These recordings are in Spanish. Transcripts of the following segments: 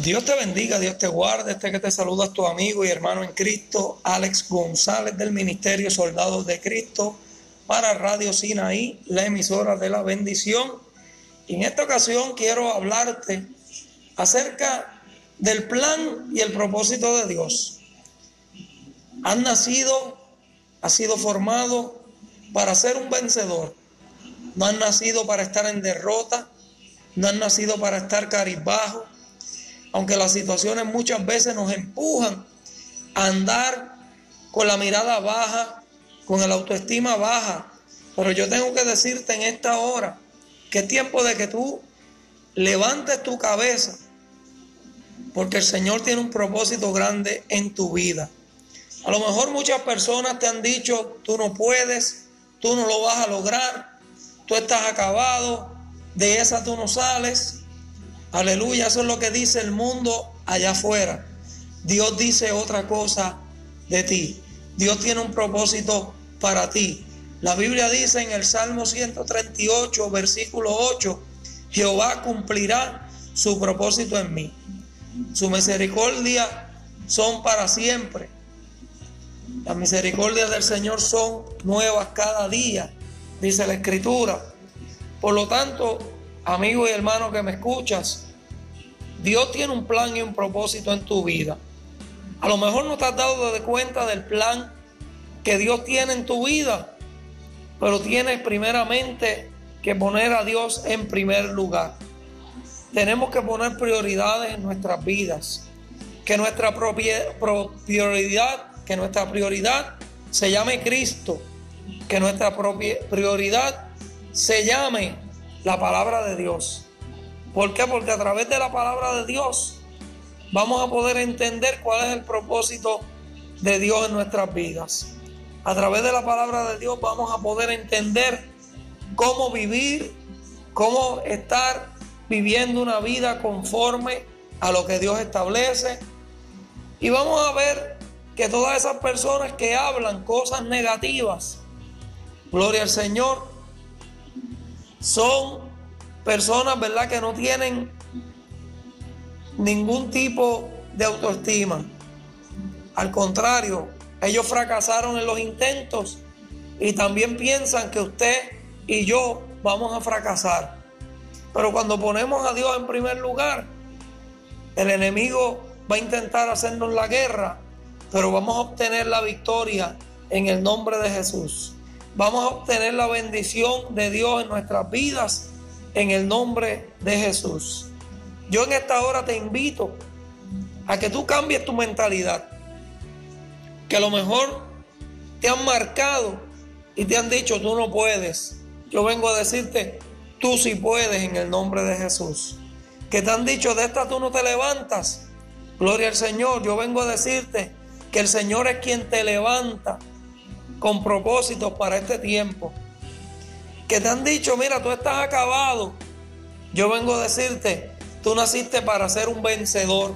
Dios te bendiga, Dios te guarde. Este que te saluda es tu amigo y hermano en Cristo, Alex González del Ministerio Soldados de Cristo para Radio Sinaí, la emisora de la bendición. Y en esta ocasión quiero hablarte acerca del plan y el propósito de Dios. Has nacido, has sido formado para ser un vencedor. No has nacido para estar en derrota, no has nacido para estar caribajo aunque las situaciones muchas veces nos empujan a andar con la mirada baja, con el autoestima baja. Pero yo tengo que decirte en esta hora que es tiempo de que tú levantes tu cabeza, porque el Señor tiene un propósito grande en tu vida. A lo mejor muchas personas te han dicho, tú no puedes, tú no lo vas a lograr, tú estás acabado, de esa tú no sales. Aleluya, eso es lo que dice el mundo allá afuera. Dios dice otra cosa de ti. Dios tiene un propósito para ti. La Biblia dice en el Salmo 138, versículo 8, Jehová cumplirá su propósito en mí. Su misericordia son para siempre. Las misericordias del Señor son nuevas cada día, dice la Escritura. Por lo tanto, amigo y hermano que me escuchas, Dios tiene un plan y un propósito en tu vida. A lo mejor no te has dado de cuenta del plan que Dios tiene en tu vida, pero tienes primeramente que poner a Dios en primer lugar. Tenemos que poner prioridades en nuestras vidas. Que nuestra prioridad, que nuestra prioridad se llame Cristo. Que nuestra prioridad se llame la palabra de Dios. ¿Por qué? Porque a través de la palabra de Dios vamos a poder entender cuál es el propósito de Dios en nuestras vidas. A través de la palabra de Dios vamos a poder entender cómo vivir, cómo estar viviendo una vida conforme a lo que Dios establece. Y vamos a ver que todas esas personas que hablan cosas negativas, gloria al Señor, son personas, ¿verdad?, que no tienen ningún tipo de autoestima. Al contrario, ellos fracasaron en los intentos y también piensan que usted y yo vamos a fracasar. Pero cuando ponemos a Dios en primer lugar, el enemigo va a intentar hacernos la guerra, pero vamos a obtener la victoria en el nombre de Jesús. Vamos a obtener la bendición de Dios en nuestras vidas en el nombre de Jesús. Yo en esta hora te invito a que tú cambies tu mentalidad. Que a lo mejor te han marcado y te han dicho tú no puedes. Yo vengo a decirte, tú sí puedes en el nombre de Jesús. Que te han dicho de esta tú no te levantas. Gloria al Señor. Yo vengo a decirte que el Señor es quien te levanta con propósitos para este tiempo que te han dicho, mira, tú estás acabado. Yo vengo a decirte, tú naciste para ser un vencedor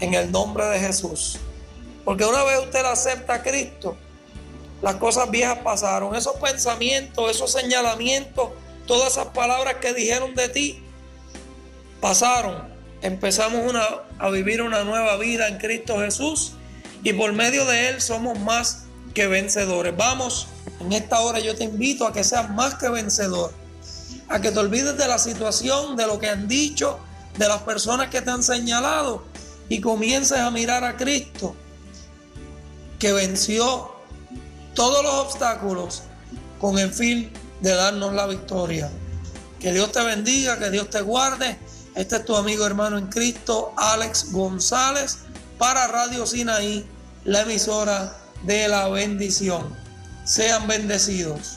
en el nombre de Jesús. Porque una vez usted acepta a Cristo, las cosas viejas pasaron. Esos pensamientos, esos señalamientos, todas esas palabras que dijeron de ti, pasaron. Empezamos una, a vivir una nueva vida en Cristo Jesús y por medio de Él somos más que vencedores. Vamos en esta hora yo te invito a que seas más que vencedor, a que te olvides de la situación, de lo que han dicho, de las personas que te han señalado y comiences a mirar a Cristo, que venció todos los obstáculos con el fin de darnos la victoria. Que Dios te bendiga, que Dios te guarde. Este es tu amigo hermano en Cristo, Alex González, para Radio Sinaí, la emisora de la bendición sean bendecidos.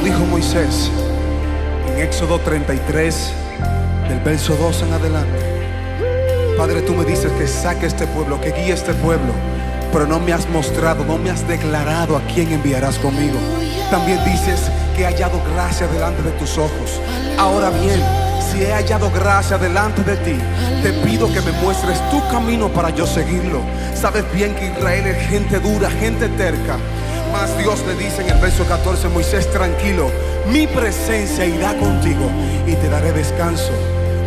dijo Moisés en Éxodo 33, del verso 2 en adelante. Padre, tú me dices que saque este pueblo, que guíe este pueblo, pero no me has mostrado, no me has declarado a quién enviarás conmigo. También dices que he hallado gracia delante de tus ojos. Ahora bien, si he hallado gracia delante de ti, te pido que me muestres tu camino para yo seguirlo. Sabes bien que Israel es gente dura, gente terca. Dios le dice en el verso 14, Moisés, tranquilo, mi presencia irá contigo y te daré descanso.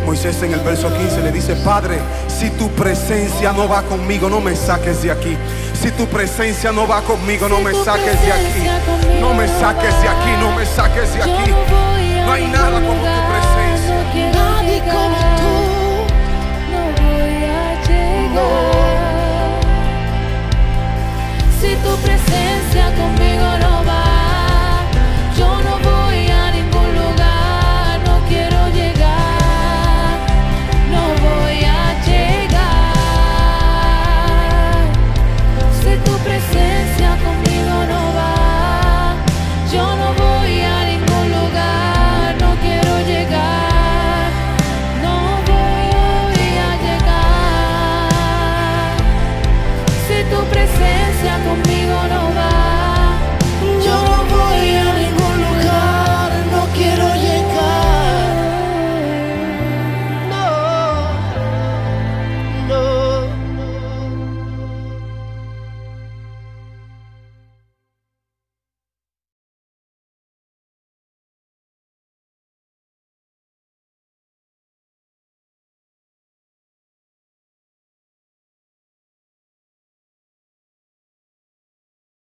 Moisés en el verso 15 le dice, Padre, si tu presencia no va conmigo, no me saques de aquí. Si tu presencia no va conmigo, no me saques de aquí. No me saques de aquí, no me saques de aquí. no hay nada como